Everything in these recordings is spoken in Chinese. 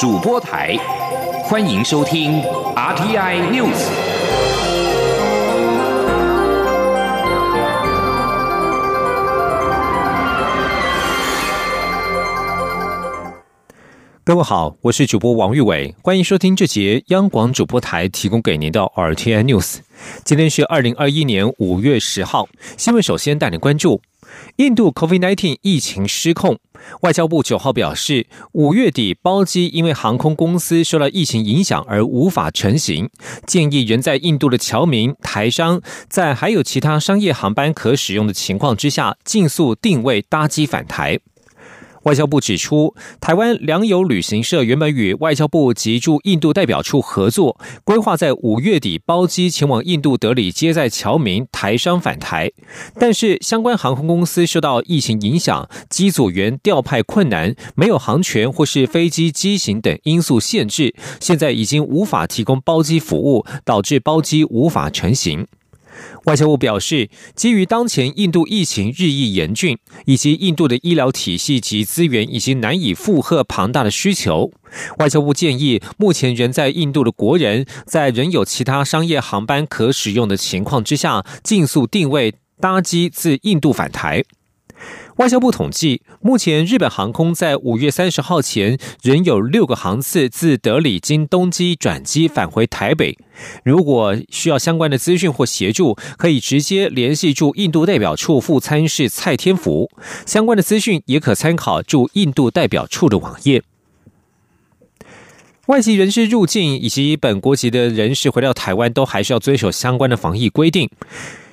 主播台，欢迎收听 RTI News。各位好，我是主播王玉伟，欢迎收听这节央广主播台提供给您的 RTI News。今天是二零二一年五月十号，新闻首先带您关注。印度 COVID-19 疫情失控，外交部九号表示，五月底包机因为航空公司受到疫情影响而无法成行，建议人在印度的侨民、台商，在还有其他商业航班可使用的情况之下，尽速定位搭机返台。外交部指出，台湾良友旅行社原本与外交部及驻印度代表处合作，规划在五月底包机前往印度德里接载侨民、台商返台。但是，相关航空公司受到疫情影响，机组员调派困难、没有航权或是飞机机型等因素限制，现在已经无法提供包机服务，导致包机无法成行。外交部表示，基于当前印度疫情日益严峻，以及印度的医疗体系及资源已经难以负荷庞大的需求，外交部建议目前仍在印度的国人，在仍有其他商业航班可使用的情况之下，尽速定位搭机自印度返台。外交部统计，目前日本航空在五月三十号前仍有六个航次自德里经东机转机返回台北。如果需要相关的资讯或协助，可以直接联系驻印度代表处副参事蔡天福。相关的资讯也可参考驻印度代表处的网页。外籍人士入境以及本国籍的人士回到台湾，都还是要遵守相关的防疫规定。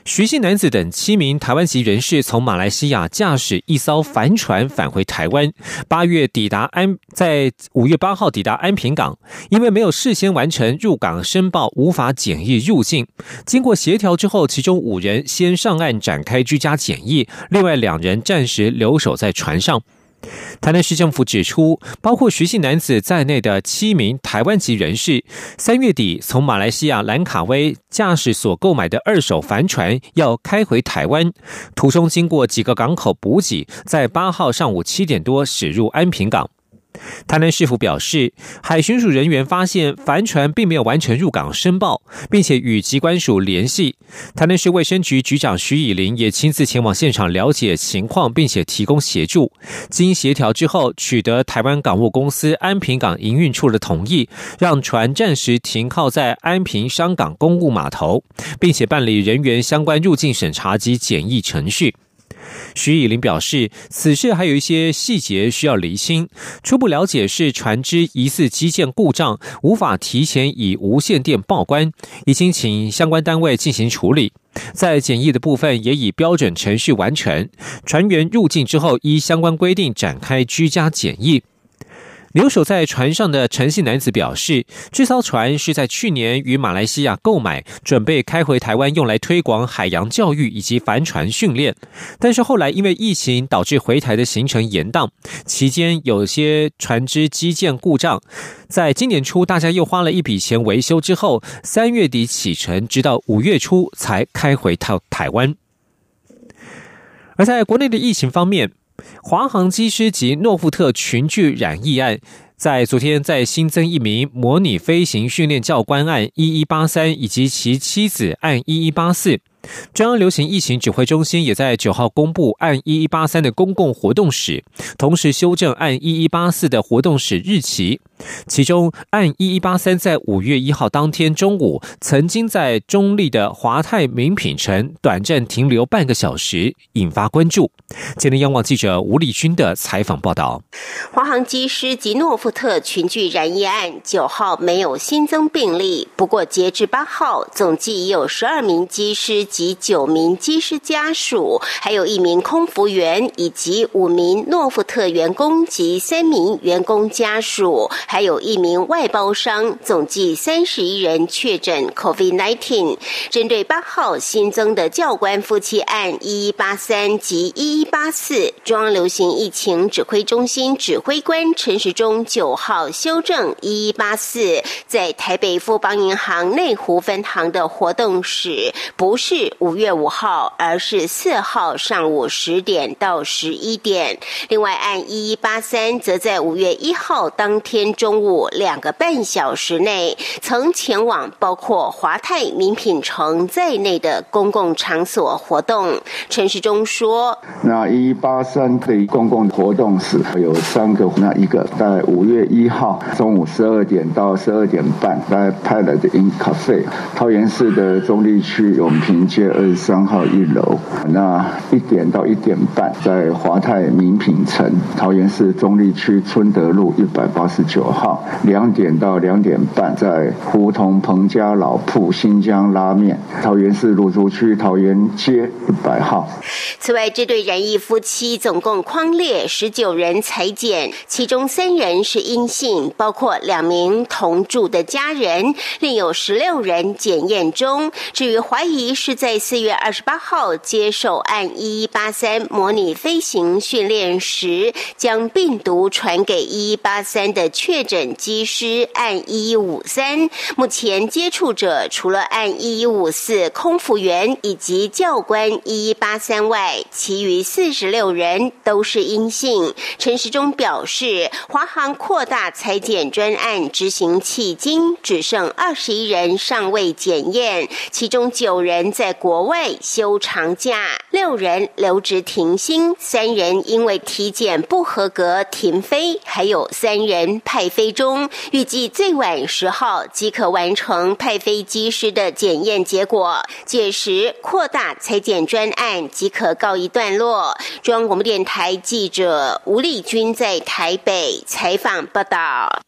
徐姓男子等七名台湾籍人士从马来西亚驾驶一艘帆船返回台湾，八月抵达安，在五月八号抵达安平港，因为没有事先完成入港申报，无法检疫入境。经过协调之后，其中五人先上岸展开居家检疫，另外两人暂时留守在船上。台南市政府指出，包括徐姓男子在内的七名台湾籍人士，三月底从马来西亚兰卡威驾驶所购买的二手帆船要开回台湾，途中经过几个港口补给，在八号上午七点多驶入安平港。台南市府表示，海巡署人员发现帆船并没有完成入港申报，并且与机关署联系。台南市卫生局局长徐以林也亲自前往现场了解情况，并且提供协助。经协调之后，取得台湾港务公司安平港营运处的同意，让船暂时停靠在安平商港公务码头，并且办理人员相关入境审查及检疫程序。徐以林表示，此事还有一些细节需要厘清。初步了解是船只疑似机件故障，无法提前以无线电报关，已经请相关单位进行处理。在检疫的部分也以标准程序完成，船员入境之后依相关规定展开居家检疫。留守在船上的陈姓男子表示，这艘船是在去年于马来西亚购买，准备开回台湾用来推广海洋教育以及帆船训练。但是后来因为疫情导致回台的行程延宕，期间有些船只机件故障。在今年初，大家又花了一笔钱维修之后，三月底启程，直到五月初才开回到台湾。而在国内的疫情方面。华航机师及诺富特群聚染疫案，在昨天再新增一名模拟飞行训练教官案一一八三，以及其妻子案一一八四。中央流行疫情指挥中心也在九号公布案一一八三的公共活动史，同时修正案一一八四的活动史日期。其中，按一一八三在五月一号当天中午，曾经在中立的华泰名品城短暂停留半个小时，引发关注。今天央广记者吴立军的采访报道：华航机师及诺富特群聚染疫案，九号没有新增病例，不过截至八号，总计已有十二名机师及九名机师家属，还有一名空服员，以及五名诺富特员工及三名员工家属。还有一名外包商，总计三十一人确诊 COVID-19。针对八号新增的教官夫妻案一一八三及一一八四，中央流行疫情指挥中心指挥官陈时中九号修正一一八四在台北富邦银行内湖分行的活动史，不是五月五号，而是四号上午十点到十一点。另外，按一一八三则在五月一号当天。中午两个半小时内，曾前往包括华泰名品城在内的公共场所活动。陈时中说：“那一八三的公共活动是有三个，那一个在五月一号中午十二点到十二点半，在派来的 In Cafe，桃园市的中立区永平街二十三号一楼。那一点到一点半，在华泰名品城，桃园市中立区春德路一百八十九号。两点到两点半，在胡同彭家老铺新疆拉面，桃园市芦竹区桃园街一百号。此外，这对染疫夫妻总共框列十九人裁检，其中三人是阴性，包括两名同住的家人，另有十六人检验中。至于怀疑是在四月二十八号接受按一一八三模拟飞行训练时，将病毒传给一一八三的确确诊机师按一一五三，目前接触者除了按一一五四空服员以及教官一一八三外。其余四十六人都是阴性。陈时中表示，华航扩大裁检专案执行迄今，只剩二十一人尚未检验，其中九人在国外休长假，六人留职停薪，三人因为体检不合格停飞，还有三人派飞中，预计最晚十号即可完成派飞机师的检验结果，届时扩大裁剪专案即可。告一段落。中央广播电台记者吴丽君在台北采访报道。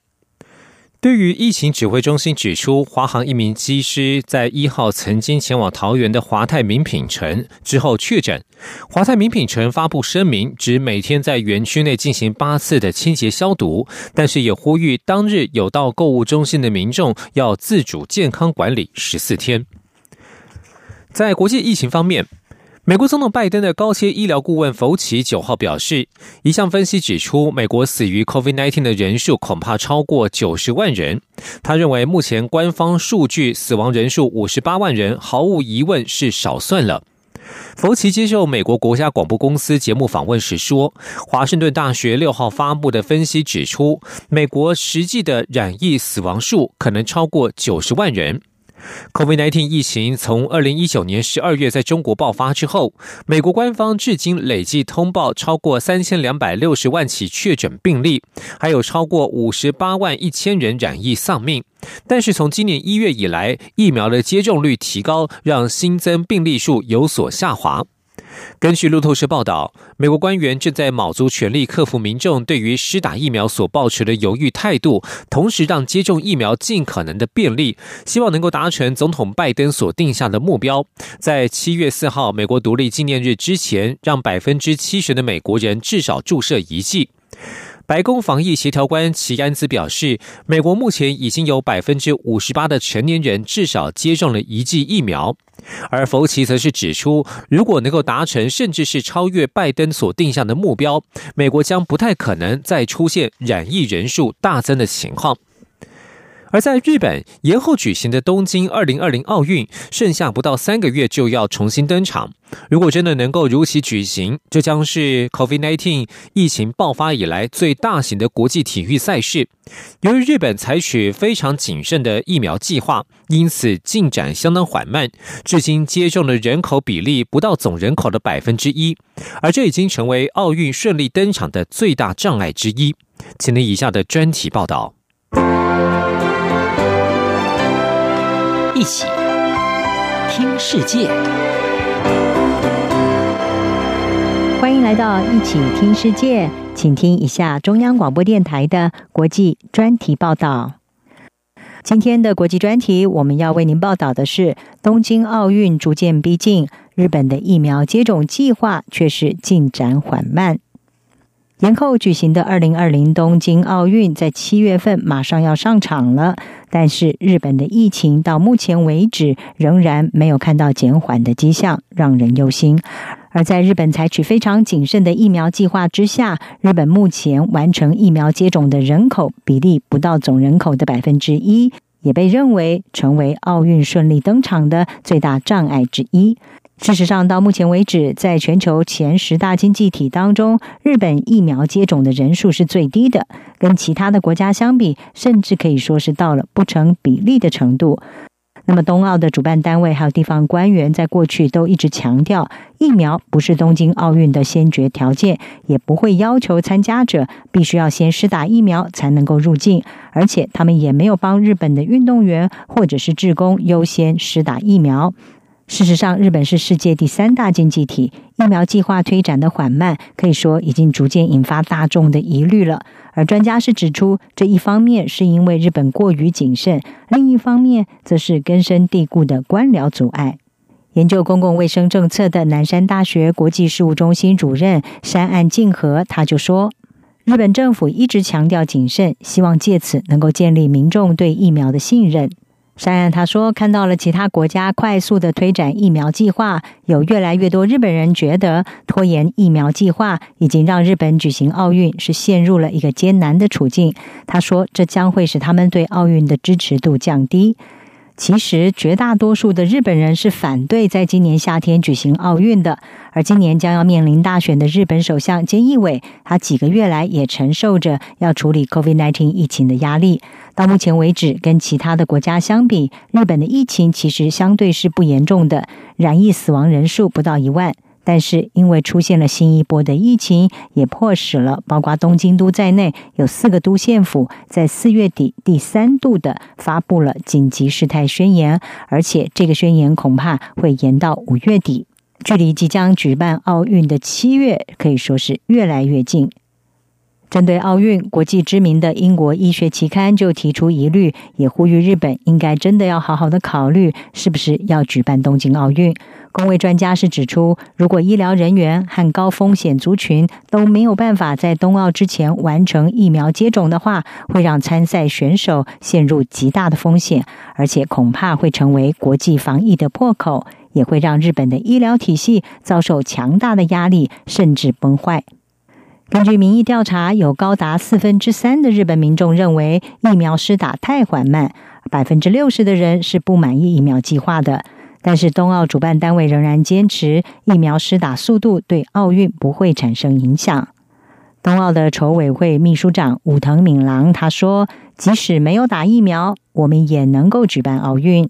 对于疫情指挥中心指出，华航一名机师在一号曾经前往桃园的华泰名品城之后确诊，华泰名品城发布声明，指每天在园区内进行八次的清洁消毒，但是也呼吁当日有到购物中心的民众要自主健康管理十四天。在国际疫情方面。美国总统拜登的高阶医疗顾问福奇九号表示，一项分析指出，美国死于 COVID-19 的人数恐怕超过九十万人。他认为，目前官方数据死亡人数五十八万人，毫无疑问是少算了。福奇接受美国国家广播公司节目访问时说，华盛顿大学六号发布的分析指出，美国实际的染疫死亡数可能超过九十万人。COVID-19 疫情从二零一九年十二月在中国爆发之后，美国官方至今累计通报超过三千两百六十万起确诊病例，还有超过五十八万一千人染疫丧命。但是从今年一月以来，疫苗的接种率提高，让新增病例数有所下滑。根据路透社报道，美国官员正在卯足全力克服民众对于施打疫苗所抱持的犹豫态度，同时让接种疫苗尽可能的便利，希望能够达成总统拜登所定下的目标，在七月四号美国独立纪念日之前，让百分之七十的美国人至少注射一剂。白宫防疫协调官齐安兹表示，美国目前已经有百分之五十八的成年人至少接种了一剂疫苗。而福奇则是指出，如果能够达成甚至是超越拜登所定下的目标，美国将不太可能再出现染疫人数大增的情况。而在日本延后举行的东京二零二零奥运，剩下不到三个月就要重新登场。如果真的能够如期举行，这将是 COVID-19 疫情爆发以来最大型的国际体育赛事。由于日本采取非常谨慎的疫苗计划，因此进展相当缓慢，至今接种的人口比例不到总人口的百分之一，而这已经成为奥运顺利登场的最大障碍之一。请听以下的专题报道。一起听世界，欢迎来到一起听世界，请听一下中央广播电台的国际专题报道。今天的国际专题，我们要为您报道的是：东京奥运逐渐逼近，日本的疫苗接种计划却是进展缓慢。延后举行的二零二零东京奥运在七月份马上要上场了，但是日本的疫情到目前为止仍然没有看到减缓的迹象，让人忧心。而在日本采取非常谨慎的疫苗计划之下，日本目前完成疫苗接种的人口比例不到总人口的百分之一，也被认为成为奥运顺利登场的最大障碍之一。事实上，到目前为止，在全球前十大经济体当中，日本疫苗接种的人数是最低的，跟其他的国家相比，甚至可以说是到了不成比例的程度。那么，冬奥的主办单位还有地方官员在过去都一直强调，疫苗不是东京奥运的先决条件，也不会要求参加者必须要先施打疫苗才能够入境，而且他们也没有帮日本的运动员或者是职工优先施打疫苗。事实上，日本是世界第三大经济体，疫苗计划推展的缓慢，可以说已经逐渐引发大众的疑虑了。而专家是指出，这一方面是因为日本过于谨慎，另一方面则是根深蒂固的官僚阻碍。研究公共卫生政策的南山大学国际事务中心主任山岸静和他就说：“日本政府一直强调谨慎，希望借此能够建立民众对疫苗的信任。”山岸他说：“看到了其他国家快速的推展疫苗计划，有越来越多日本人觉得拖延疫苗计划已经让日本举行奥运是陷入了一个艰难的处境。”他说：“这将会使他们对奥运的支持度降低。”其实，绝大多数的日本人是反对在今年夏天举行奥运的。而今年将要面临大选的日本首相菅义伟，他几个月来也承受着要处理 COVID-19 疫情的压力。到目前为止，跟其他的国家相比，日本的疫情其实相对是不严重的，染疫死亡人数不到一万。但是，因为出现了新一波的疫情，也迫使了包括东京都在内有四个都县府在四月底第三度的发布了紧急事态宣言，而且这个宣言恐怕会延到五月底，距离即将举办奥运的七月可以说是越来越近。针对奥运，国际知名的英国医学期刊就提出疑虑，也呼吁日本应该真的要好好的考虑，是不是要举办东京奥运。公卫专家是指出，如果医疗人员和高风险族群都没有办法在冬奥之前完成疫苗接种的话，会让参赛选手陷入极大的风险，而且恐怕会成为国际防疫的破口，也会让日本的医疗体系遭受强大的压力，甚至崩坏。根据民意调查，有高达四分之三的日本民众认为疫苗施打太缓慢，百分之六十的人是不满意疫苗计划的。但是冬奥主办单位仍然坚持疫苗施打速度对奥运不会产生影响。冬奥的筹委会秘书长武藤敏郎他说：“即使没有打疫苗，我们也能够举办奥运。”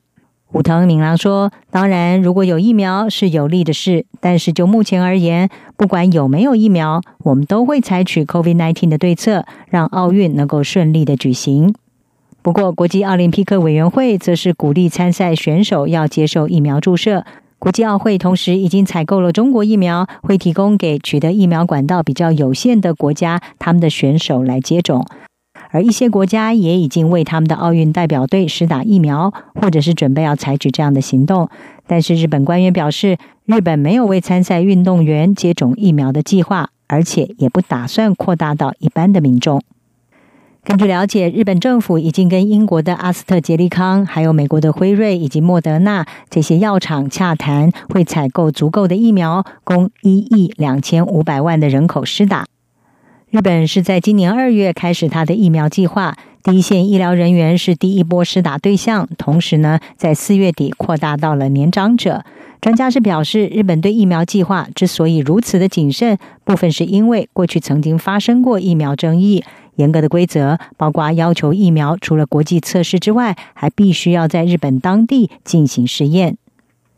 武藤敏郎说：“当然，如果有疫苗是有利的事，但是就目前而言，不管有没有疫苗，我们都会采取 COVID-19 的对策，让奥运能够顺利的举行。不过，国际奥林匹克委员会则是鼓励参赛选手要接受疫苗注射。国际奥会同时已经采购了中国疫苗，会提供给取得疫苗管道比较有限的国家他们的选手来接种。”而一些国家也已经为他们的奥运代表队施打疫苗，或者是准备要采取这样的行动。但是日本官员表示，日本没有为参赛运动员接种疫苗的计划，而且也不打算扩大到一般的民众。根据了解，日本政府已经跟英国的阿斯特捷利康、还有美国的辉瑞以及莫德纳这些药厂洽谈，会采购足够的疫苗，供一亿两千五百万的人口施打。日本是在今年二月开始它的疫苗计划，第一线医疗人员是第一波施打对象。同时呢，在四月底扩大到了年长者。专家是表示，日本对疫苗计划之所以如此的谨慎，部分是因为过去曾经发生过疫苗争议，严格的规则包括要求疫苗除了国际测试之外，还必须要在日本当地进行试验。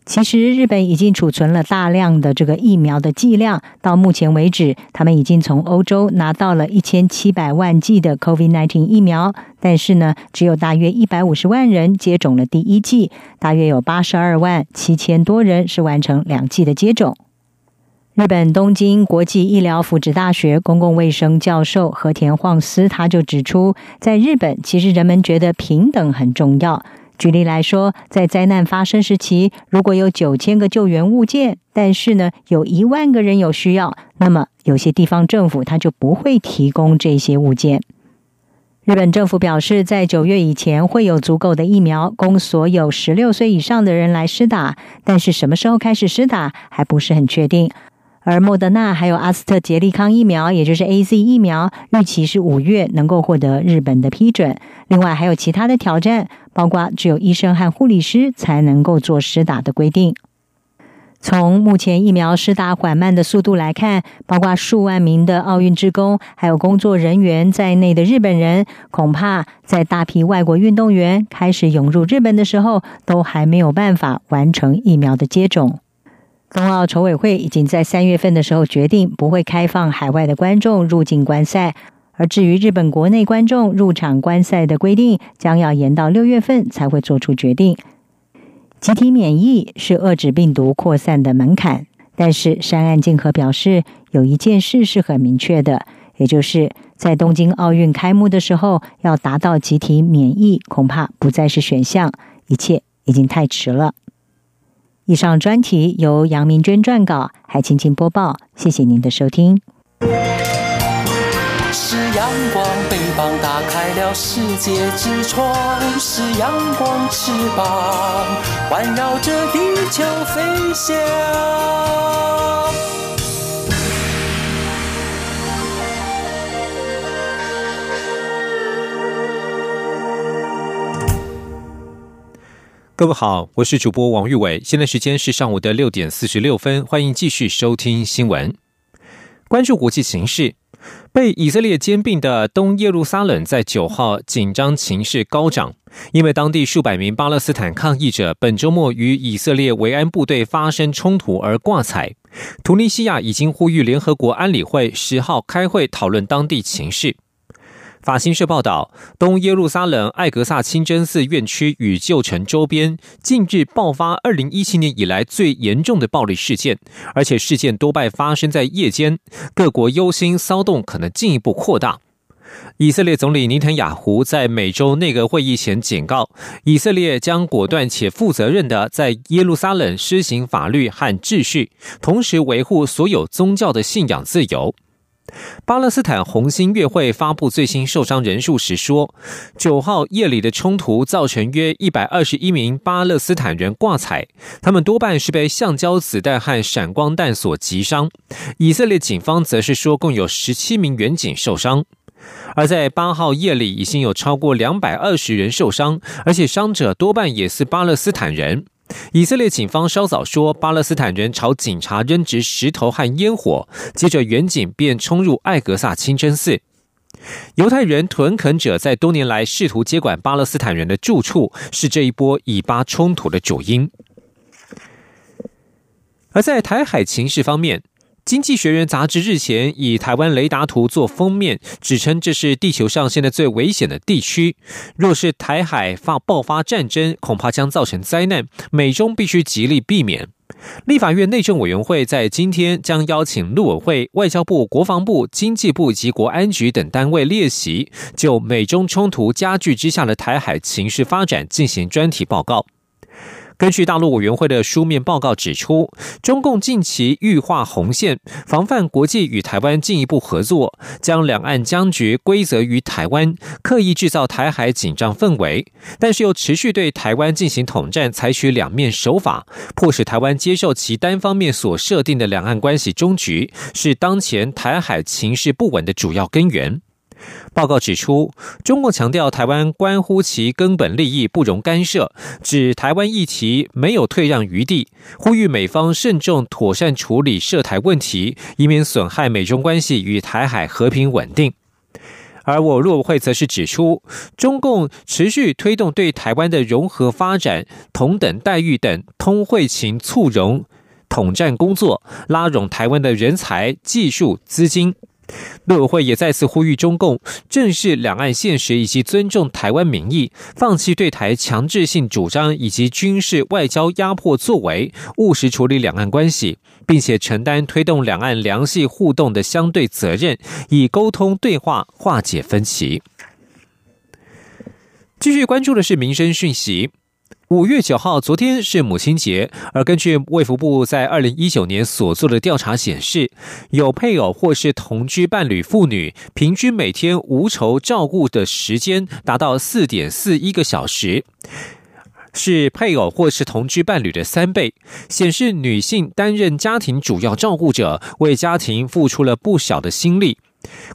其实，日本已经储存了大量的这个疫苗的剂量。到目前为止，他们已经从欧洲拿到了一千七百万剂的 COVID-19 疫苗，但是呢，只有大约一百五十万人接种了第一剂，大约有八十二万七千多人是完成两剂的接种。日本东京国际医疗福祉大学公共卫生教授和田晃司他就指出，在日本，其实人们觉得平等很重要。举例来说，在灾难发生时期，如果有九千个救援物件，但是呢，有一万个人有需要，那么有些地方政府他就不会提供这些物件。日本政府表示，在九月以前会有足够的疫苗供所有十六岁以上的人来施打，但是什么时候开始施打还不是很确定。而莫德纳还有阿斯特捷利康疫苗，也就是 A Z 疫苗，预期是五月能够获得日本的批准。另外还有其他的挑战，包括只有医生和护理师才能够做施打的规定。从目前疫苗施打缓慢的速度来看，包括数万名的奥运职工还有工作人员在内的日本人，恐怕在大批外国运动员开始涌入日本的时候，都还没有办法完成疫苗的接种。冬奥筹委会已经在三月份的时候决定，不会开放海外的观众入境观赛，而至于日本国内观众入场观赛的规定，将要延到六月份才会做出决定。集体免疫是遏制病毒扩散的门槛，但是山岸静和表示，有一件事是很明确的，也就是在东京奥运开幕的时候，要达到集体免疫，恐怕不再是选项，一切已经太迟了。以上专题由杨明娟撰稿，海青青播报，谢谢您的收听。是阳光，翅膀打开了世界之窗；是阳光，翅膀环绕着地球飞翔。各位好，我是主播王玉伟，现在时间是上午的六点四十六分，欢迎继续收听新闻，关注国际形势。被以色列兼并的东耶路撒冷在九号紧张情势高涨，因为当地数百名巴勒斯坦抗议者本周末与以色列维安部队发生冲突而挂彩。图尼西亚已经呼吁联合国安理会十号开会讨论当地情势。法新社报道，东耶路撒冷艾格萨清真寺院区与旧城周边近日爆发2017年以来最严重的暴力事件，而且事件多半发生在夜间。各国忧心骚动可能进一步扩大。以色列总理尼坦雅胡在每周内阁会议前警告，以色列将果断且负责任的在耶路撒冷施行法律和秩序，同时维护所有宗教的信仰自由。巴勒斯坦红星月会发布最新受伤人数时说，九号夜里的冲突造成约一百二十一名巴勒斯坦人挂彩，他们多半是被橡胶子弹和闪光弹所击伤。以色列警方则是说，共有十七名远警受伤。而在八号夜里，已经有超过两百二十人受伤，而且伤者多半也是巴勒斯坦人。以色列警方稍早说，巴勒斯坦人朝警察扔掷石头和烟火，接着远警便冲入艾格萨清真寺。犹太人屯垦者在多年来试图接管巴勒斯坦人的住处，是这一波以巴冲突的主因。而在台海情势方面。《经济学人》杂志日前以台湾雷达图做封面，指称这是地球上现在最危险的地区。若是台海发爆发战争，恐怕将造成灾难，美中必须极力避免。立法院内政委员会在今天将邀请陆委会、外交部、国防部、经济部及国安局等单位列席，就美中冲突加剧之下的台海情势发展进行专题报告。根据大陆委员会的书面报告指出，中共近期欲画红线，防范国际与台湾进一步合作，将两岸僵局归责于台湾，刻意制造台海紧张氛围，但是又持续对台湾进行统战，采取两面手法，迫使台湾接受其单方面所设定的两岸关系终局，是当前台海情势不稳的主要根源。报告指出，中共强调台湾关乎其根本利益，不容干涉，指台湾议题没有退让余地，呼吁美方慎重妥善处理涉台问题，以免损害美中关系与台海和平稳定。而我陆委会则是指出，中共持续推动对台湾的融合发展、同等待遇等通惠情促融统战工作，拉拢台湾的人才、技术、资金。陆委会也再次呼吁中共正视两岸现实，以及尊重台湾民意，放弃对台强制性主张以及军事外交压迫作为，务实处理两岸关系，并且承担推动两岸良性互动的相对责任，以沟通对话化解分歧。继续关注的是民生讯息。五月九号，昨天是母亲节，而根据卫福部在二零一九年所做的调查显示，有配偶或是同居伴侣妇女，平均每天无酬照顾的时间达到四点四一个小时，是配偶或是同居伴侣的三倍，显示女性担任家庭主要照顾者，为家庭付出了不小的心力。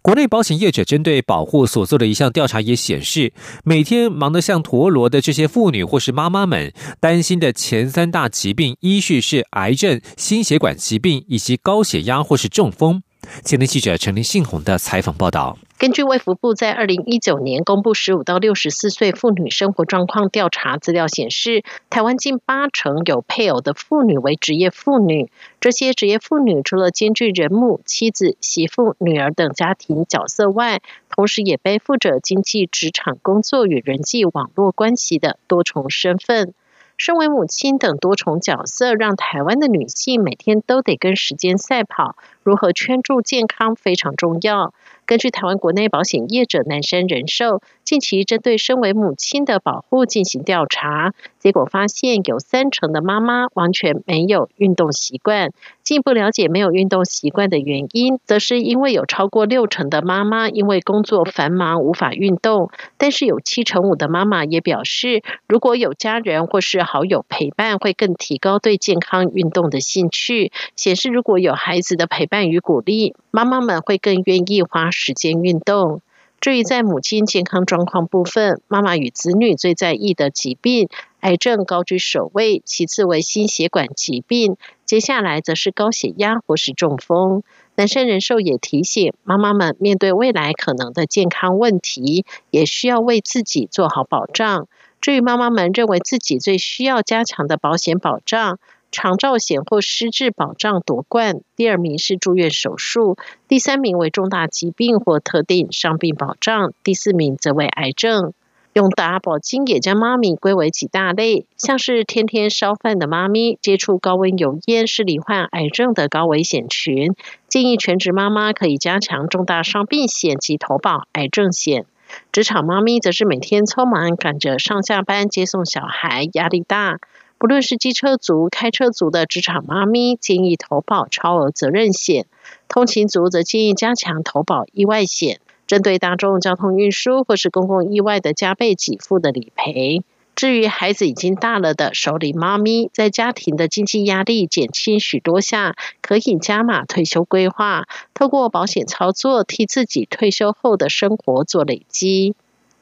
国内保险业者针对保护所做的一项调查也显示，每天忙得像陀螺的这些妇女或是妈妈们，担心的前三大疾病依序是癌症、心血管疾病以及高血压或是中风。今天记者陈林信宏的采访报道。根据卫福部在二零一九年公布十五到六十四岁妇女生活状况调查资料显示，台湾近八成有配偶的妇女为职业妇女。这些职业妇女除了兼具人母、妻子、媳妇、女儿等家庭角色外，同时也背负着经济、职场工作与人际网络关系的多重身份。身为母亲等多重角色，让台湾的女性每天都得跟时间赛跑。如何圈住健康非常重要。根据台湾国内保险业者南山人寿近期针对身为母亲的保护进行调查，结果发现有三成的妈妈完全没有运动习惯。进一步了解没有运动习惯的原因，则是因为有超过六成的妈妈因为工作繁忙无法运动，但是有七成五的妈妈也表示，如果有家人或是好友陪伴，会更提高对健康运动的兴趣。显示如果有孩子的陪伴。与鼓励，妈妈们会更愿意花时间运动。至于在母亲健康状况部分，妈妈与子女最在意的疾病，癌症高居首位，其次为心血管疾病，接下来则是高血压或是中风。南山人寿也提醒妈妈们，面对未来可能的健康问题，也需要为自己做好保障。至于妈妈们认为自己最需要加强的保险保障，长照险或失智保障夺冠，第二名是住院手术，第三名为重大疾病或特定伤病保障，第四名则为癌症。永达保金也将妈咪归为几大类，像是天天烧饭的妈咪，接触高温油烟是罹患癌症的高危险群，建议全职妈妈可以加强重大伤病险及投保癌症险。职场妈咪则是每天匆忙赶着上下班接送小孩，压力大。不论是机车族、开车族的职场妈咪，建议投保超额责任险；通勤族则建议加强投保意外险，针对大众交通运输或是公共意外的加倍给付的理赔。至于孩子已经大了的首领妈咪，在家庭的经济压力减轻许多下，可以加码退休规划，透过保险操作，替自己退休后的生活做累积。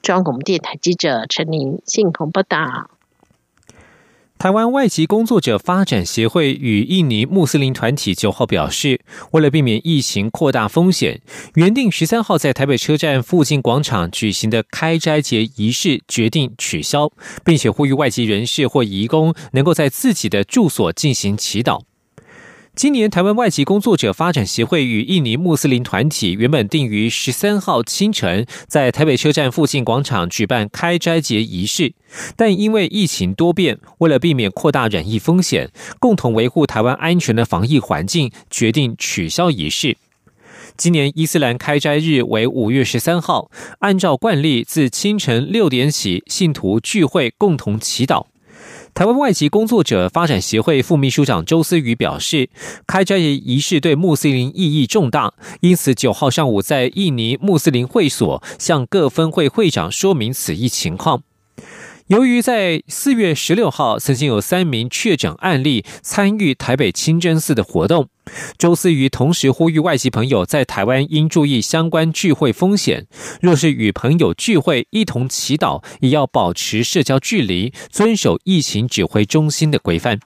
中央广播电台记者陈玲信鸿报道。台湾外籍工作者发展协会与印尼穆斯林团体九号表示，为了避免疫情扩大风险，原定十三号在台北车站附近广场举行的开斋节仪式决定取消，并且呼吁外籍人士或移工能够在自己的住所进行祈祷。今年台湾外籍工作者发展协会与印尼穆斯林团体原本定于十三号清晨在台北车站附近广场举办开斋节仪式，但因为疫情多变，为了避免扩大染疫风险，共同维护台湾安全的防疫环境，决定取消仪式。今年伊斯兰开斋日为五月十三号，按照惯例，自清晨六点起，信徒聚会共同祈祷。台湾外籍工作者发展协会副秘书长周思宇表示，开斋仪式对穆斯林意义重大，因此九号上午在印尼穆斯林会所向各分会会长说明此一情况。由于在四月十六号曾经有三名确诊案例参与台北清真寺的活动，周思瑜同时呼吁外籍朋友在台湾应注意相关聚会风险。若是与朋友聚会一同祈祷，也要保持社交距离，遵守疫情指挥中心的规范。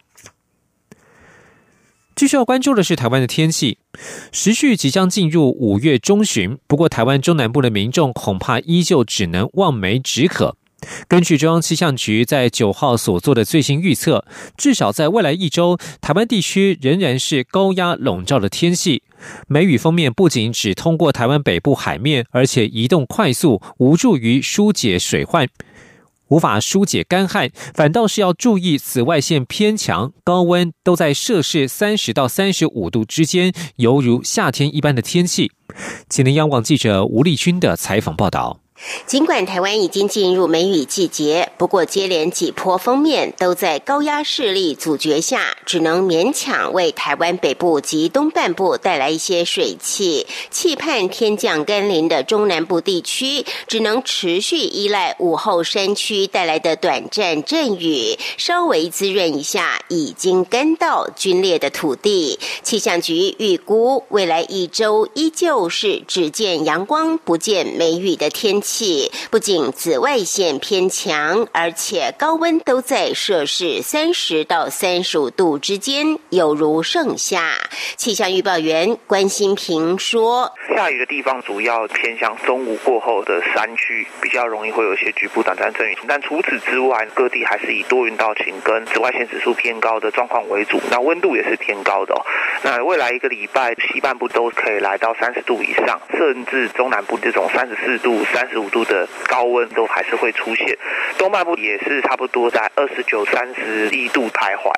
继续要关注的是台湾的天气，时序即将进入五月中旬，不过台湾中南部的民众恐怕依旧只能望梅止渴。根据中央气象局在九号所做的最新预测，至少在未来一周，台湾地区仍然是高压笼罩的天气。梅雨封面不仅只通过台湾北部海面，而且移动快速，无助于疏解水患，无法疏解干旱，反倒是要注意紫外线偏强，高温都在摄氏三十到三十五度之间，犹如夏天一般的天气。请听央广记者吴丽君的采访报道。尽管台湾已经进入梅雨季节，不过接连几波封面都在高压势力阻绝下，只能勉强为台湾北部及东半部带来一些水汽。期盼天降甘霖的中南部地区，只能持续依赖午后山区带来的短暂阵雨，稍微滋润一下已经干到龟裂的土地。气象局预估，未来一周依旧是只见阳光不见梅雨的天气。气不仅紫外线偏强，而且高温都在摄氏三十到三十五度之间，有如盛夏。气象预报员关心平说：“下雨的地方主要偏向中午过后的山区，比较容易会有一些局部短暂阵雨。但除此之外，各地还是以多云到晴跟紫外线指数偏高的状况为主。那温度也是偏高的。那未来一个礼拜，西半部都可以来到三十度以上，甚至中南部这种三十四度、三十。五度的高温都还是会出现，东半部也是差不多在二十九、三十一度徘徊。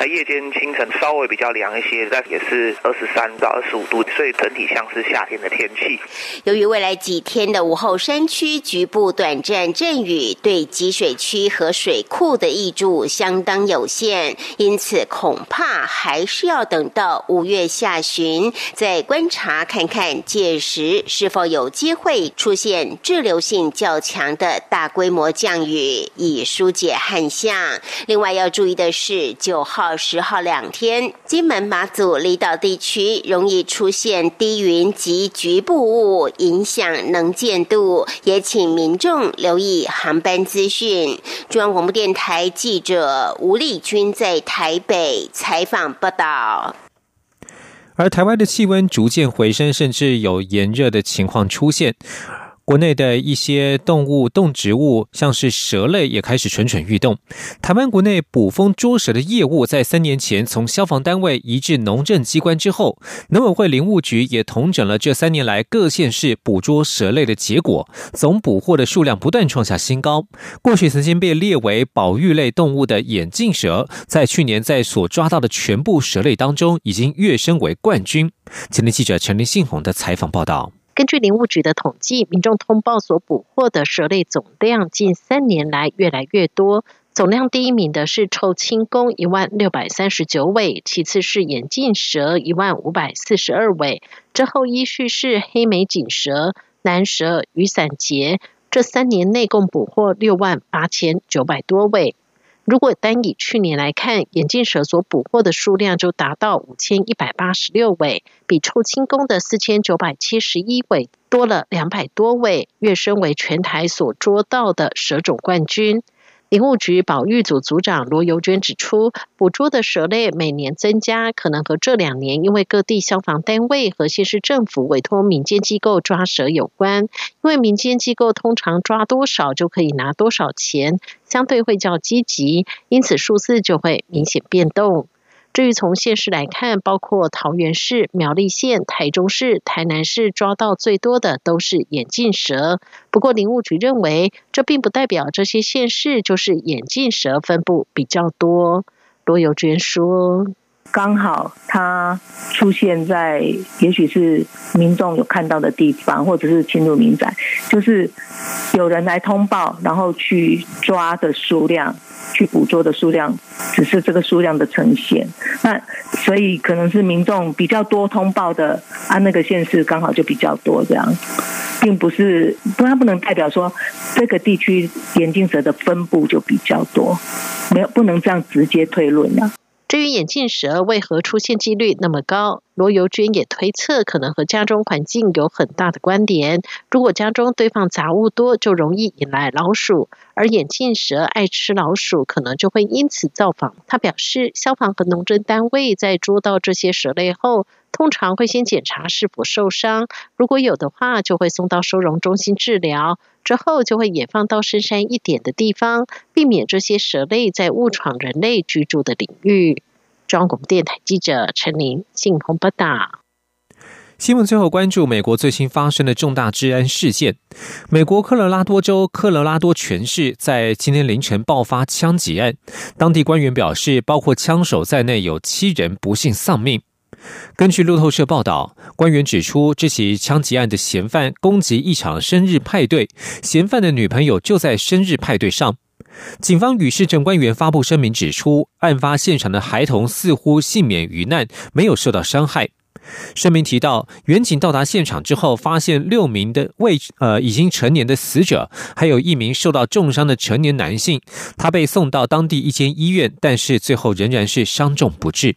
那夜间、清晨稍微比较凉一些，但也是二十三到二十五度，所以整体像是夏天的天气。由于未来几天的午后山区局部短暂阵雨，对集水区和水库的益助相当有限，因此恐怕还是要等到五月下旬再观察看看，届时是否有机会出现滞流性较强的大规模降雨，以疏解旱象。另外要注意的是，九号、十号两天，金门、马祖离岛地区容易出现低云及局部雾，影响能见度，也请民众留意航班资讯。中央广播电台记者吴丽君在台北采访报道。而台湾的气温逐渐回升，甚至有炎热的情况出现。国内的一些动物、动植物，像是蛇类，也开始蠢蠢欲动。台湾国内捕风捉蛇的业务，在三年前从消防单位移至农政机关之后，农委会林务局也统整了这三年来各县市捕捉蛇类的结果，总捕获的数量不断创下新高。过去曾经被列为保育类动物的眼镜蛇，在去年在所抓到的全部蛇类当中，已经跃升为冠军。前天记者陈林信宏的采访报道。根据林务局的统计，民众通报所捕获的蛇类总量近三年来越来越多。总量第一名的是臭青公一万六百三十九尾，其次是眼镜蛇一万五百四十二尾，之后依序是黑眉锦蛇、南蛇、雨伞节。这三年内共捕获六万八千九百多尾。如果单以去年来看，眼镜蛇所捕获的数量就达到五千一百八十六尾，比臭青公的四千九百七十一尾多了两百多尾，跃升为全台所捉到的蛇种冠军。林务局保育组组长罗尤娟指出，捕捉的蛇类每年增加，可能和这两年因为各地消防单位和县市政府委托民间机构抓蛇有关。因为民间机构通常抓多少就可以拿多少钱，相对会较积极，因此数字就会明显变动。至于从县市来看，包括桃园市、苗栗县、台中市、台南市抓到最多的都是眼镜蛇。不过林务局认为，这并不代表这些县市就是眼镜蛇分布比较多。罗友娟说。刚好它出现在也许是民众有看到的地方，或者是侵入民宅，就是有人来通报，然后去抓的数量，去捕捉的数量，只是这个数量的呈现。那所以可能是民众比较多通报的，啊，那个县市刚好就比较多这样，并不是，它不能代表说这个地区眼镜蛇的分布就比较多，没有不能这样直接推论的。至于眼镜蛇为何出现几率那么高，罗尤娟也推测，可能和家中环境有很大的关联。如果家中堆放杂物多，就容易引来老鼠，而眼镜蛇爱吃老鼠，可能就会因此造访。他表示，消防和农政单位在捉到这些蛇类后，通常会先检查是否受伤，如果有的话，就会送到收容中心治疗。之后就会也放到深山一点的地方，避免这些蛇类在误闯人类居住的领域。中央广播电台记者陈琳、信鸿报道。新闻最后关注美国最新发生的重大治安事件：美国科罗拉多州科罗拉多全市在今天凌晨爆发枪击案，当地官员表示，包括枪手在内有七人不幸丧命。根据路透社报道，官员指出，这起枪击案的嫌犯攻击一场生日派对，嫌犯的女朋友就在生日派对上。警方与市政官员发布声明指出，案发现场的孩童似乎幸免于难，没有受到伤害。声明提到，远警到达现场之后，发现六名的未呃已经成年的死者，还有一名受到重伤的成年男性。他被送到当地一间医院，但是最后仍然是伤重不治。